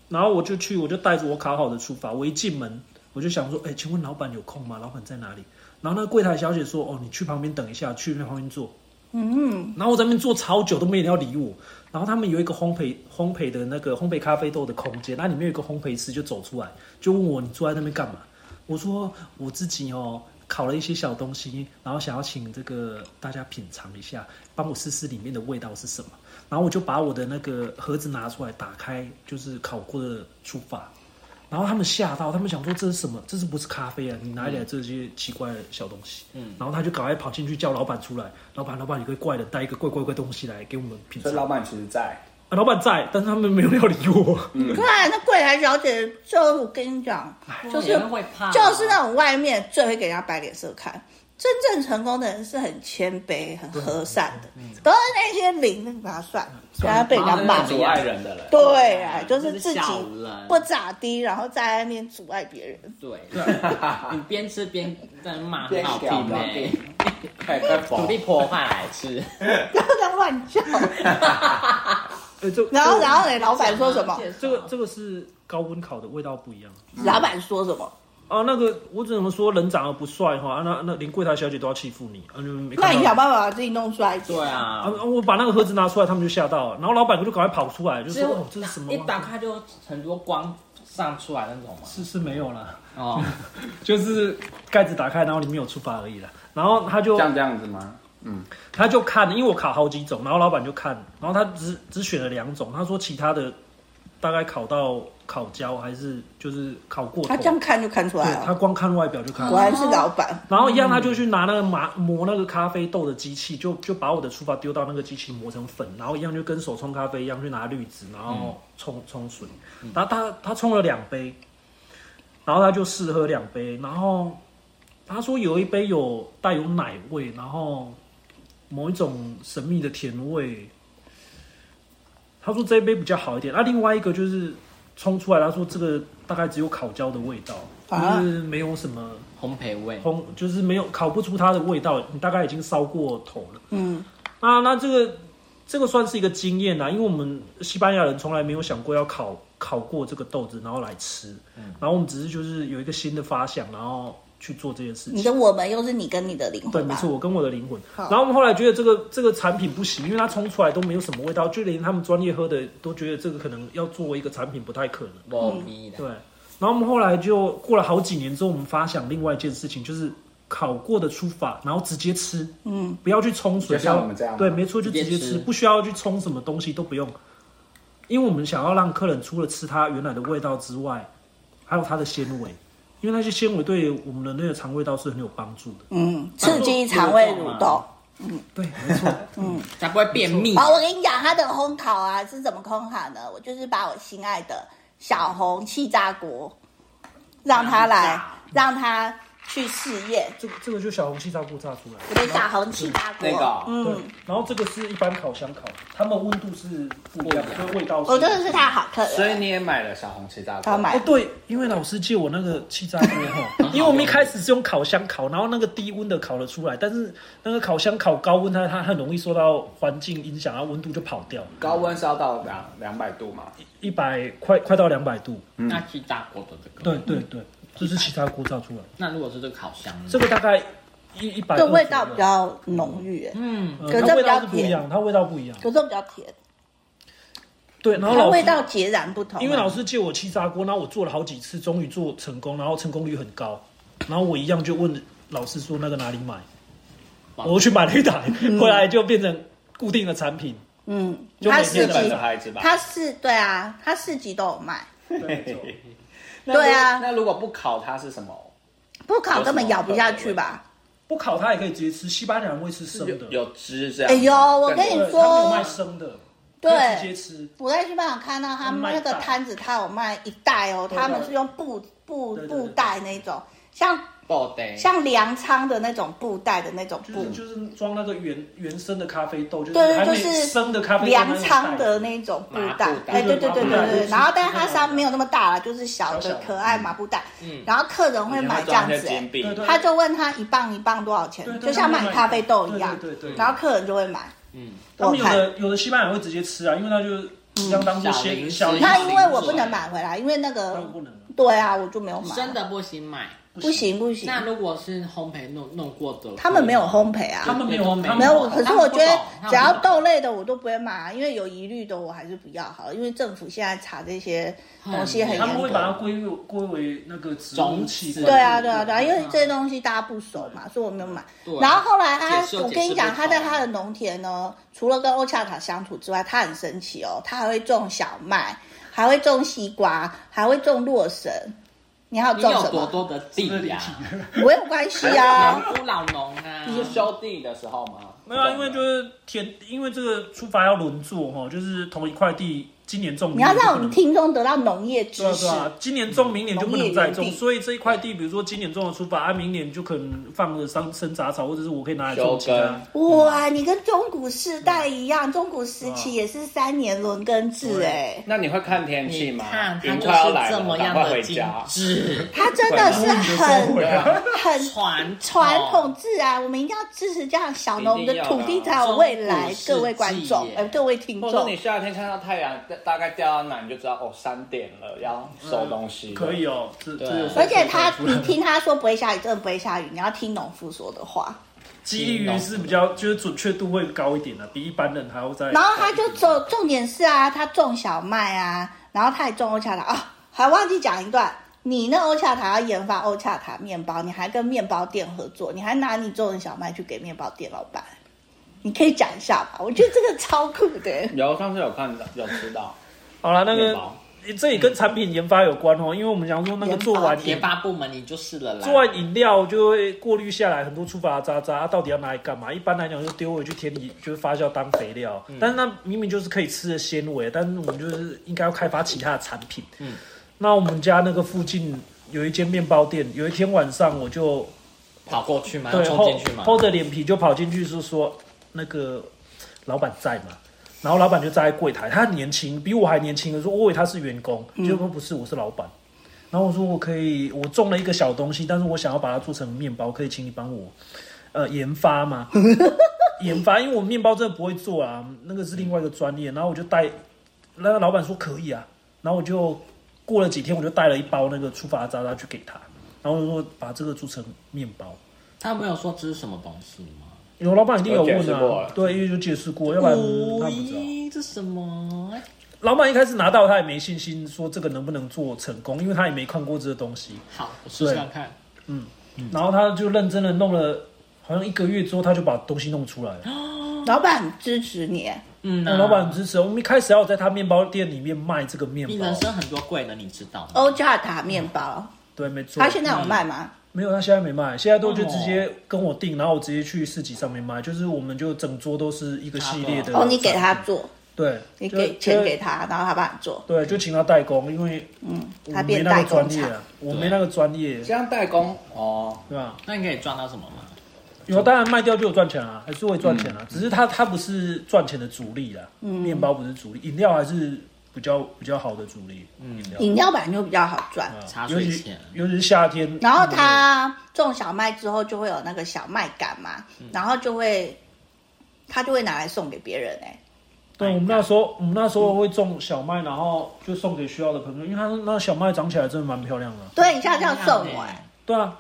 然后我就去，我就带着我烤好的出发，我一进门我就想说，哎，请问老板有空吗？老板在哪里？然后那个柜台小姐说，哦，你去旁边等一下，去那旁边坐。嗯，然后我在那边坐超久都没人要理我，然后他们有一个烘焙烘焙的那个烘焙咖啡豆的空间，那里面有一个烘焙师就走出来，就问我，你坐在那边干嘛？我说我自己哦烤了一些小东西，然后想要请这个大家品尝一下，帮我试试里面的味道是什么。然后我就把我的那个盒子拿出来打开，就是烤过的出发。然后他们吓到，他们想说这是什么？这是不是咖啡啊？你哪里来这些奇怪的小东西？嗯，然后他就赶快跑进去叫老板出来。老板，老板，有个怪的带一个怪怪怪东西来给我们品尝。所以老板其实在啊，老板在，但是他们没有要理我。嗯，看，那柜台小姐就我跟你讲，就是会怕，就是那种外面最会给人家摆脸色看。真正成功的人是很谦卑、很和善的，都是那些零，那个把他算，然后被人家骂阻碍人的人。对啊，就是自己不咋地，然后在那边阻碍别人。对，你边吃边在骂，很好听嘞。土地婆饭来吃，不要这样乱叫。然后然后呢？老板说什么？这个这个是高温烤的，味道不一样。老板说什么？啊，那个我只能说人长得不帅哈，那那连柜台小姐都要欺负你，啊，没那你想办法把自己弄帅。对啊，啊，我把那个盒子拿出来，他们就吓到了，然后老板就赶快跑出来，就说哦，这是什么？一打开就很多光散出来那种嘛。是是没有啦，哦，就是盖子打开，然后里面有触发而已啦。然后他就像这样子吗？嗯，他就看，因为我卡好几种，然后老板就看，然后他只只选了两种，他说其他的。大概烤到烤焦还是就是烤过？他这样看就看出来了。他光看外表就看出来。果然是老板。然后一样，他就去拿那个磨磨那个咖啡豆的机器，就就把我的出发丢到那个机器磨成粉，然后一样就跟手冲咖啡一样去拿滤纸，然后冲冲水。然后他他冲了两杯，然后他就试喝两杯，然后他说有一杯有带有奶味，然后某一种神秘的甜味。他说这一杯比较好一点，那、啊、另外一个就是冲出来，他说这个大概只有烤焦的味道，啊、就是没有什么烘焙味，烘就是没有烤不出它的味道，你大概已经烧过头了。嗯，啊，那这个这个算是一个经验啦，因为我们西班牙人从来没有想过要烤烤过这个豆子，然后来吃，嗯，然后我们只是就是有一个新的发想，然后。去做这件事情，你的我们又是你跟你的灵魂，对，没错，我跟我的灵魂。然后我们后来觉得这个这个产品不行，因为它冲出来都没有什么味道，就连他们专业喝的都觉得这个可能要作为一个产品不太可能。嗯，对。然后我们后来就过了好几年之后，我们发想另外一件事情，就是烤过的出法，然后直接吃，嗯，不要去冲水，像我们这样，对，没错，就直接吃，不需要去冲什么东西都不用，因为我们想要让客人除了吃它原来的味道之外，还有它的纤维。因为那些纤维对我们的那个肠胃道是很有帮助的，嗯，刺激肠胃蠕动，嗯，对，没错，嗯，才不会便秘。好，我跟你讲，它的烘烤啊是怎么烘烤呢？我就是把我心爱的小红气炸锅，让它来，让他。去试验，这个这个就小红气炸锅炸出来，我的小红气炸锅，那个，嗯，然后这个是一般烤箱烤，它们温度是不一样，就味道。我真的是太好客了，所以你也买了小红气炸锅？他买哦，对，因为老师借我那个气炸锅哈，因为我们一开始是用烤箱烤，然后那个低温的烤了出来，但是那个烤箱烤高温，它它很容易受到环境影响，然后温度就跑掉。高温烧到两两百度嘛？一百快快到两百度。那气炸锅的这个，对对对。这是其他锅炸出来。那如果是这个烤箱，这个大概一一百。这味道比较浓郁，嗯，可是它味道不一样，它味道不一样，可是比较甜。对，然后它味道截然不同。因为老师借我气炸锅，然后我做了好几次，终于做成功，然后成功率很高。然后我一样就问老师说那个哪里买？我去买了一台，回来就变成固定的产品。嗯，它四级的牌子吧？它是对啊，它四级都有卖。对啊，那如果不烤它是什么？不烤根本咬不下去吧？不烤它也可以直接吃，西班牙人会吃生的，有汁这样。哎呦，我跟你说，他有卖生的，对，直接吃。我在西班牙看到他们那个摊子，他有卖一袋哦，他们是用布布布袋那种，像。像粮仓的那种布袋的那种布，就是装那个原原生的咖啡豆，就是对，就是生的咖啡豆粮仓的那种布袋，哎，对对对对对。然后，但是它上没有那么大了，就是小的可爱麻布袋。嗯。然后客人会买这样子，他就问他一磅一磅多少钱，就像买咖啡豆一样。对对。然后客人就会买。嗯。他们有的有的西班牙人会直接吃啊，因为他就相当不鲜小。那因为我不能买回来，因为那个不能。对啊，我就没有买。真的不行买。不行不行，那如果是烘焙弄弄过的，他们没有烘焙啊，他们没有烘焙，没有。可是我觉得只要豆类的我都不会买啊，因为有疑虑的我还是不要好了。因为政府现在查这些东西很严格，他们会把它归入归为那个植物气。对啊对啊对啊，因为这些东西大家不熟嘛，所以我没有买。然后后来他，我跟你讲，他在他的农田呢，除了跟欧恰卡相处之外，他很神奇哦，他还会种小麦，还会种西瓜，还会种洛神。你要种什么？你有多多的地呀？我有关系啊，农夫老农啊。就是修地的时候吗？没有啊，因为就是田，因为这个出发要轮作哈，就是同一块地。今年种，你要让我们听众得到农业知识。对啊，今年种，明年就不能再种。所以这一块地，比如说今年种了出发，啊，明年就可能放了生生杂草，或者是我可以拿来种其他。哇，你跟中古世代一样，中古时期也是三年轮耕制哎。那你会看天气吗？看，它就是这么样的精致。它真的是很很传传统自然，我们一定要支持这样小农的土地才有未来。各位观众，呃，各位听众，或者你夏天看到太阳。大概掉到哪你就知道哦，三点了，要收东西。可以哦，对。而且他，你听他说不会下雨，真的不会下雨。你要听农夫说的话，基于是比较，就是准确度会高一点的，比一般人还要再。然后他就重重点是啊，他种小麦啊，然后他也种欧恰塔啊，还忘记讲一段，你那欧恰塔要研发欧恰塔面包，你还跟面包店合作，你还拿你种的小麦去给面包店老板。你可以讲一下吧，我觉得这个超酷的。有上次有看到，有吃到。好了，那个这也跟产品研发有关哦，因为我们讲说那个做完研发部门你就是了啦。做完饮料就会过滤下来很多粗发渣渣，它到底要拿来干嘛？一般来讲就丢回去田里，就是发酵当肥料。但是那明明就是可以吃的纤维，但是我们就是应该要开发其他的产品。嗯，那我们家那个附近有一间面包店，有一天晚上我就。跑过去嘛？对，冲厚进去吗？厚着脸皮就跑进去，是说那个老板在嘛，然后老板就站在柜台，他很年轻，比我还年轻。我说我以为他是员工，结果不是，我是老板。然后我说我可以，我种了一个小东西，但是我想要把它做成面包，可以请你帮我呃研发吗？研发，因为我面包真的不会做啊，那个是另外一个专业。然后我就带那个老板说可以啊，然后我就过了几天，我就带了一包那个粗发渣渣去给他，然后我就说把这个做成面包。他没有说这是什么东西吗？有老板一定有问啊对，因为有解释过，要不然他不知道。咦，这什么？老板一开始拿到他也没信心，说这个能不能做成功，因为他也没看过这个东西。好，我试试看嗯。然后他就认真的弄了，好像一个月之后，他就把东西弄出来了。老板很支持你，嗯，那老板很支持。我们一开始要在他面包店里面卖这个面包你人，生很多贵的，你知道吗？欧恰塔面包，对，没错。他现在有卖吗？没有，他现在没卖，现在都就直接跟我订，然后我直接去市集上面卖，就是我们就整桌都是一个系列的。哦，你给他做，对，你给钱给他，然后他帮你做，对，就请他代工，因为嗯，他变没那代工厂。个专业啊，我没那个专业，这样代工哦，对吧？那你可以赚到什么吗？有，当然卖掉就有赚钱啊，还是会赚钱啊。只是他他不是赚钱的主力啦，嗯面包不是主力，饮料还是比较比较好的主力。嗯，饮料。饮料本来就比较好赚，啊茶尤其水钱。尤其是夏天。然后他种小麦之后就会有那个小麦秆嘛，然后就会他就会拿来送给别人哎、对我们那时候，我们那时候会种小麦，然后就送给需要的朋友，因为它那小麦长起来真的蛮漂亮的。对，你下次要送我哎、对啊，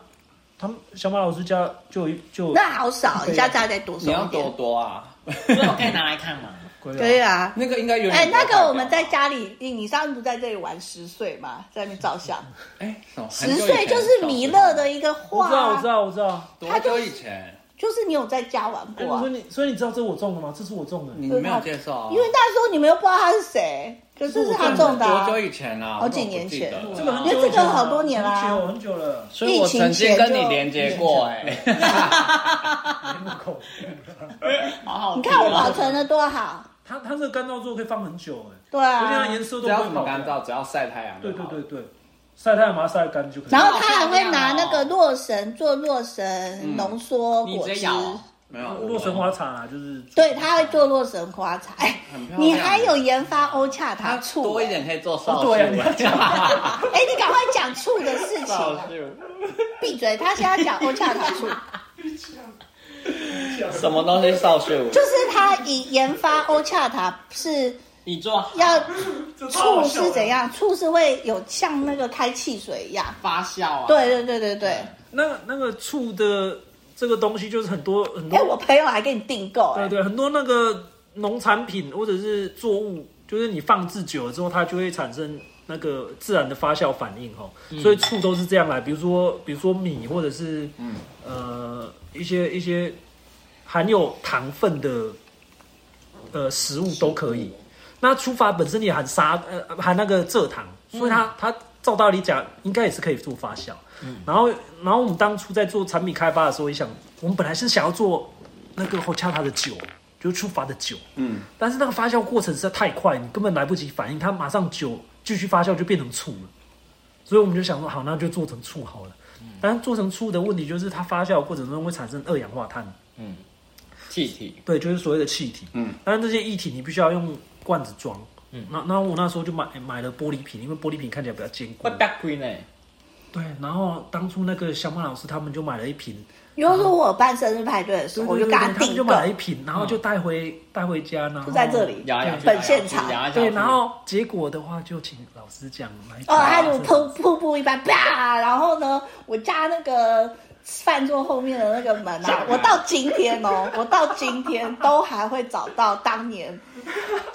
他们小马老师家就有就有那好少，你下次要再多你要多送一点，多啊。所以我可以拿来看吗？可可以啊。那个应该有哎、点那个我们在家里，你你上次不在这里玩十岁嘛，在那边照相。哎，十岁就是弥勒的一个画、我知道，我啊，知道，我知道。多久以前？就是你有在家玩哎，过、啊所以。你所以你知道这是我种的吗？这是我种的。你没有介绍啊？因为那时候你们又不知道他是谁，可是是他种的、啊多。久以前啊？好几年前因为这个久了好多年啦很久很久了。所以我曾经跟你连接过哎。你看我保存的多好，它它这个干燥之后可以放很久哎，对而且它啊。颜色都只要怎么不会跑。干燥，只要晒太阳对。对对对，晒太阳把它晒干就可以。然后他还会拿那个洛神做洛神浓缩果汁，没有洛神花茶啊，就是对，他会做洛神花茶。哎你还有研发欧恰塔它醋、多一哎点可以做少哦对啊你数。哎，你赶快讲醋的事情！闭嘴，他现在讲欧恰塔醋，什么东西少数？就是他以研发欧恰塔是你做要 醋是怎样？醋是会有像那个开汽水一样。发酵啊？对对对对对。那个那个醋的这个东西就是很多很多哎，我朋友还给你订购，哎，对对，很多那个农产品或者是作物，就是你放置久了之后，它就会产生那个自然的发酵反应哈。所以醋都是这样来，比如说比如说米或者是嗯呃一些一些含有糖分的呃食物都可以。那醋法本身也含砂呃含那个蔗糖，所以它、它照道理讲应该也是可以做发酵。嗯然后然后我们当初在做产品开发的时候，也想我们本来是想要做那个后恰塔的酒。就是出发的酒，嗯，但是那个发酵过程实在太快，你根本来不及反应，它马上酒继续发酵就变成醋了，所以我们就想说，好，那就做成醋好了。但是做成醋的问题就是，它发酵的过程中会产生二氧化碳，嗯气体，对，就是所谓的气体，嗯，但是这些液体你必须要用罐子装，嗯，那那我那时候就买买了玻璃瓶，因为玻璃瓶看起来比较坚固。不，大亏呢。对，然后当初那个小马老师他们就买了一瓶。比如说我办生日派对的时候，我就给他订就买了一，瓶，然后就带回带回家，然后就在这里本现场对，然后结果的话就请老师讲来。哦，他就瀑瀑布一般，啪！然后呢，我家那个饭桌后面的那个门啊，我到今天哦，我到今天都还会找到当年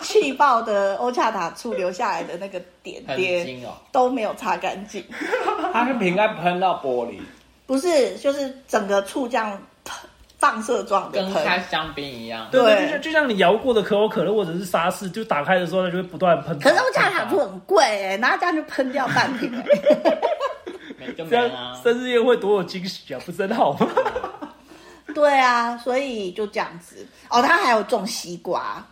气爆的欧恰塔处留下来的那个点很点。都没有擦干净。它是瓶盖喷到玻璃，不是，就是整个醋这样放射状的跟喷。开香槟一样，对对，就像就像你摇过的可口可乐或者是沙士，就打开的时候它就会不断喷。可是欧恰塔醋很贵哎、然后这样就喷掉半瓶哎、没就没这啦样。生日宴会多有惊喜啊，不是很好吗？对啊，所以就这样子。哦，他还有种西瓜，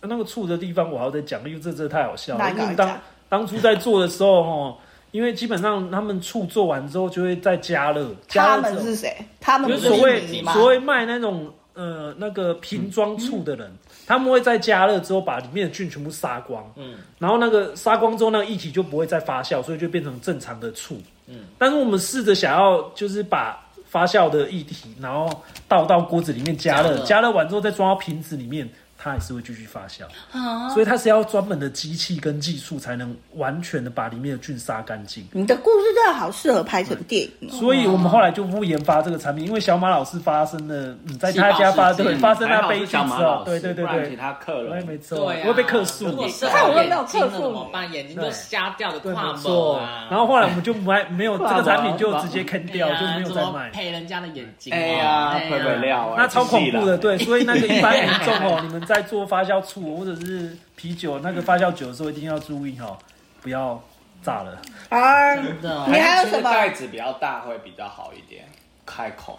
那个醋的地方我还要再讲，因为这真的太好笑了。哪个因为当当初在做的时候，哦，因为基本上他们醋做完之后就会再加热。他们是谁？他们就是所谓所谓卖那种呃那个瓶装醋的人，嗯、他们会在加热之后把里面的菌全部杀光。嗯，然后那个杀光之后，那个液体就不会再发酵，所以就变成正常的醋。嗯，但是我们试着想要就是把发酵的液体，然后倒到锅子里面加热，加热完之后再装到瓶子里面。它还是会继续发酵，啊、所以它是要专门的机器跟技术才能完全的把里面的菌杀干净。你的故事真的好适合拍成电影，哦，所以我们后来就不研发这个产品，因为小马老师发生了，嗯，在他家发生发生那悲剧之后，对对对对，其他客人。没错，会、啊、被客诉。如果是眼睛了怎么办？眼睛都瞎掉的跨模啊。然后后来我们就没没有这个产品，就直接坑掉，就没有再卖。赔人家的眼睛，哎呀，赔不了，那超恐怖的，对，所以那个一般民众哦，你们在做发酵醋或者是啤酒那个发酵酒的时候，一定要注意哈，不要炸了啊！真的，你还有什么？盖子比较大会比较好一点，开口。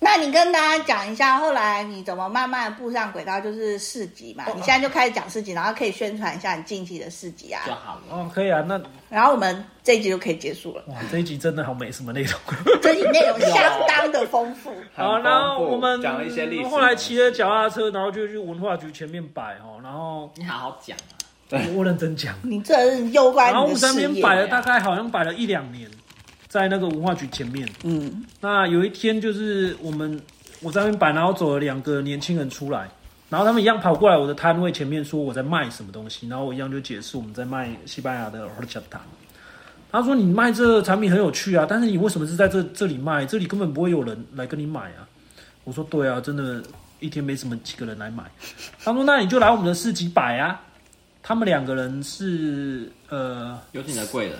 那你跟大家讲一下，后来你怎么慢慢步上轨道，就是市集嘛？你现在就开始讲市集，然后可以宣传一下你近期的市集啊。就好了，哦，可以啊。那然后我们这一集就可以结束了。哇，这一集真的好没什么内容，这一集内容相当的丰富。好，然后我们讲了一些历史。后来骑着脚踏车，然后就去文化局前面摆哦，然后你好好讲啊，对，我认真讲。你这是攸关。然后我们在那边摆了大概好像摆了一两年，在那个文化局前面。嗯，那有一天就是我们。我在那边摆，然后走了两个年轻人出来，然后他们一样跑过来我的摊位前面说我在卖什么东西，然后我一样就解释我们在卖西班牙的 horchata。他说你卖这个产品很有趣啊，但是你为什么是在这这里卖？这里根本不会有人来跟你买啊。我说对啊，真的，一天没什么几个人来买。他说那你就来我们的市集摆啊。他们两个人是呃，有请的贵人。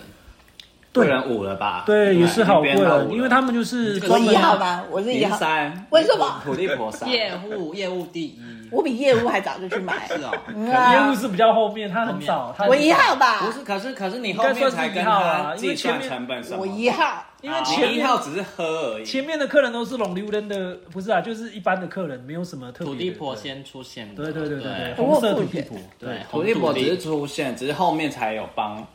贵人五了吧？对，也是好贵人，因为他们就是我一号吧，我是一号。三，为什么？土地婆三，业务业务第一，我比业务还早就去买。是哦，业务是比较后面，他很早，我一号吧？不是，可是可是你后面才跟他计算成本什么？我一号，因为前一号只是喝而已，前面的客人都是龙溜人的，不是啊，就是一般的客人，没有什么特别。土地婆先出现，对对对对对，红色土地婆，对，土地婆只是出现，只是后面才有帮。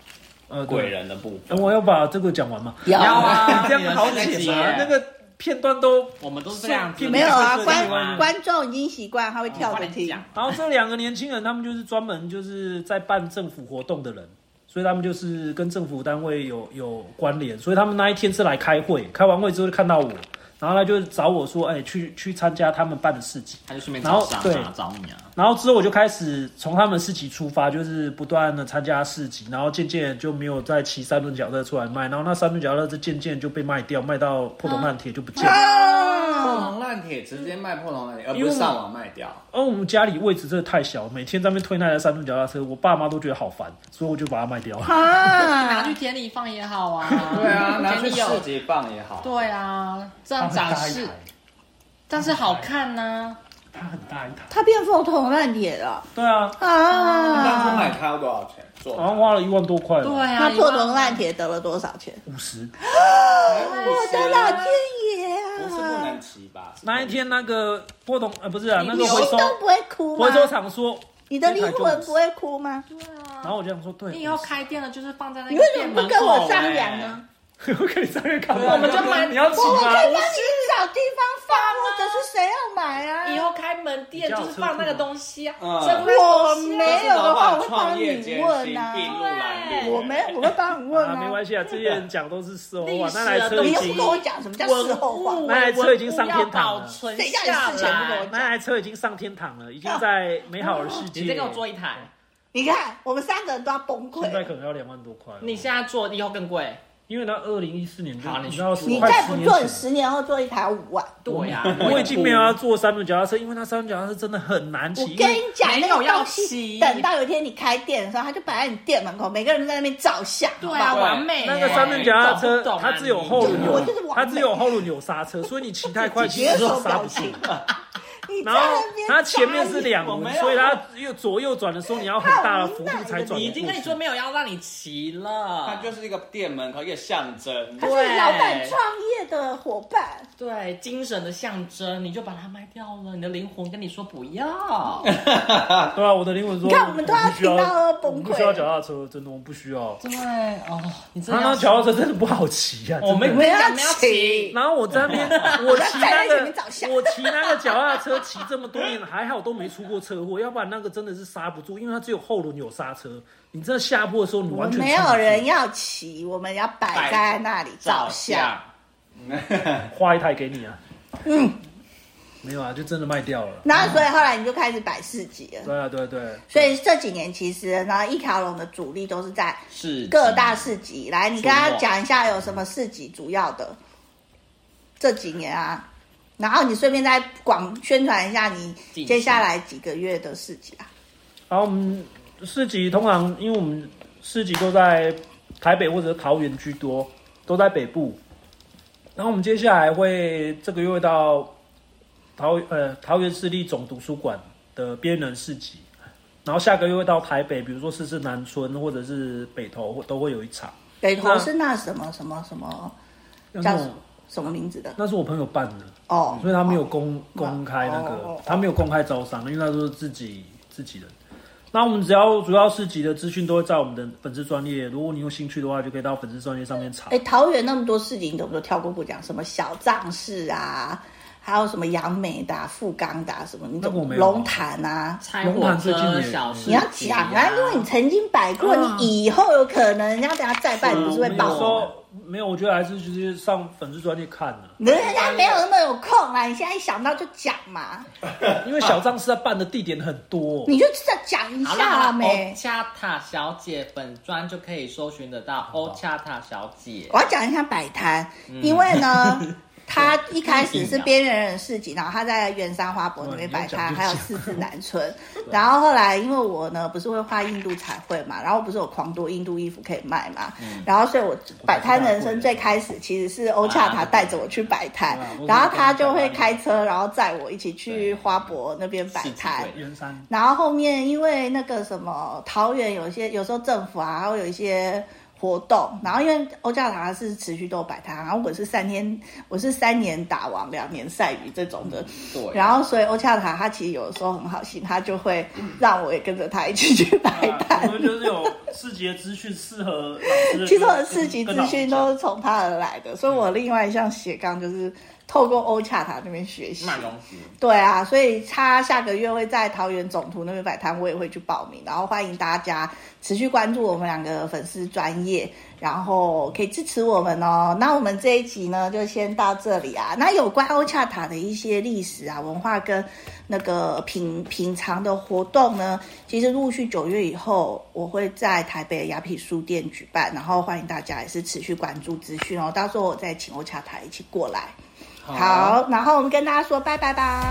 呃，贵人的部分，我要把这个讲完吗？要啊，这样好剪啊。那个片段都，我们都是这样，没有啊。观观众已经习惯，他会跳着听。然后这两个年轻人，他们就是专门就是在办政府活动的人，所以他们就是跟政府单位有有关联，所以他们那一天是来开会，开完会之后就看到我。然后他就找我说：“哎、欸，去去参加他们办的事情。”他就顺便找上，对，找你啊。然后之后我就开始从他们市集出发，就是不断的参加市集，然后渐渐就没有再骑三轮脚踏出来卖。然后那三轮脚踏车渐渐就被卖掉，卖到破铜烂铁就不见了。啊、破铜烂铁直接卖破铜烂铁，而不是上网卖掉。而我们家里位置真的太小，每天在那边推那台三轮脚踏车，我爸妈都觉得好烦，所以我就把它卖掉了。啊、拿去田里放也好啊，对啊，拿去市集放也好。对啊，这样展示。但是好看呢，它很大一台，它变破铜烂铁了。对啊，啊！你当初买它要多少钱？做好像花了一万多块。对啊，它破铜烂铁得了多少钱？五十。我的老天爷啊！不是不能骑吧？那一天那个破铜呃不是啊，那个回收都不会哭吗？回收厂说，你的灵魂不会哭吗？对啊。然后我就想说，对，你以后开店了就是放在那个你为什么不跟我商量呢？我可以上去看，我们就买。你要骑吗？我可以帮你找地方放，或者是谁要买啊？以后开门店就是放那个东西啊。我没有的话，我会帮你问啊。对，我没，我会帮你问啊。没关系啊，这些人讲都是事后话。那台车已经，你跟我讲什么叫事后话？那台车已经上天堂了。谁叫你事前不跟我讲？那台车已经上天堂了，已经在美好的世界。你再给我做一台。你看，我们三个人都要崩溃。现在可能要两万多块。你现在做，以后更贵。因为他二零一四年就，你知道，你再不做，你十年后做一台五万。对呀，我已经没有要做三轮脚踏车，因为他三轮脚踏车真的很难骑。我跟你讲，那个东西，等到有一天你开店的时候，他就摆在你店门口，每个人都在那边照相。对啊，完美。那个三轮脚踏车，它只有后轮有，它只有后轮有刹车，所以你骑太快，其实刹不住。然后它前面是两轮，所以它右左右转的时候，你要很大的幅度才转。你已经跟你说没有要让你骑了，它就是一个店门口一个象征。他是老板创业的伙伴。对，精神的象征，你就把它卖掉了。你的灵魂跟你说不要。对啊，我的灵魂说，你看我们都要听到崩溃，不需要脚踏车，真的我们不需要。对哦，你真的。那脚踏车真的不好骑啊，我们没有骑。然后我在那边，我骑那个，我骑那个脚踏车骑这么多年，还好都没出过车祸，要不然那个真的是刹不住，因为它只有后轮有刹车。你这下坡的时候，你完全没有人要骑，我们要摆在那里照相。画一台给你啊！嗯，没有啊，就真的卖掉了。然后，所以后来你就开始摆市集了。对啊，对对。所以这几年其实，然后一条龙的主力都是在各大市集。来，你跟他讲一下有什么市集主要的这几年啊？然后你顺便再广宣传一下你接下来几个月的市集啊。然后我们市集通常，因为我们市集都在台北或者桃园居多，都在北部。然后我们接下来会这个月会到桃呃桃园市立总图书馆的边缘市集，然后下个月会到台北，比如说四四南村或者是北投都会有一场。北投是那什么什么什么叫什么名字的？那是我朋友办的哦，所以他没有公、哦、公开那个，他没有公开招商，因为他都是自己自己人。那我们只要主要市集的资讯都会在我们的粉丝专业，如果你有兴趣的话，就可以到粉丝专业上面查。哎，桃园那么多市集，你都不都跳过不讲？什么小藏市啊，还有什么杨梅的、富冈的什么？你怎么龙潭啊？龙潭最近的小你要讲啊，因为你曾经摆过，你以后有可能人家等下再办，你不是会爆？没有，我觉得还是就是上粉丝专页看的。人家没有那么有空啊！你现在一想到就讲嘛。因为小张是在办的地点很多，你就再讲一下没？欧恰塔小姐本专就可以搜寻得到欧恰塔小姐。我要讲一下摆摊，因为呢。他一开始是边缘人市集，然后他在圆山花博那边摆摊，还有四四南村。然后后来因为我呢不是会画印度彩绘嘛，然后不是有狂多印度衣服可以卖嘛，然后所以我摆摊人生最开始其实是欧恰塔带着我去摆摊，然后他就会开车，然后载我一起去花博那边摆摊。然后后面因为那个什么桃园有一些有时候政府啊，还会有一些。活动，然后因为欧恰塔是持续都有摆摊，然后我是三天，我是三年打王，两年晒鱼这种的。对。然后所以欧恰塔他其实有的时候很好心，他就会让我也跟着他一起去摆 摊。我们就是有市集的资讯适合老师。其实我的市集资讯都是从他而来的，所以我另外一项斜杠就是。透过欧恰塔那边学习，对啊，所以他下个月会在桃园总图那边摆摊，我也会去报名，然后欢迎大家持续关注我们两个粉丝专业，然后可以支持我们哦。那我们这一集呢，就先到这里啊。那有关欧恰塔的一些历史啊、文化跟那个品品尝的活动呢，其实陆续九月以后，我会在台北的雅痞书店举办，然后欢迎大家也是持续关注资讯哦。到时候我再请欧恰塔一起过来。好。然后我们跟大家说拜拜吧。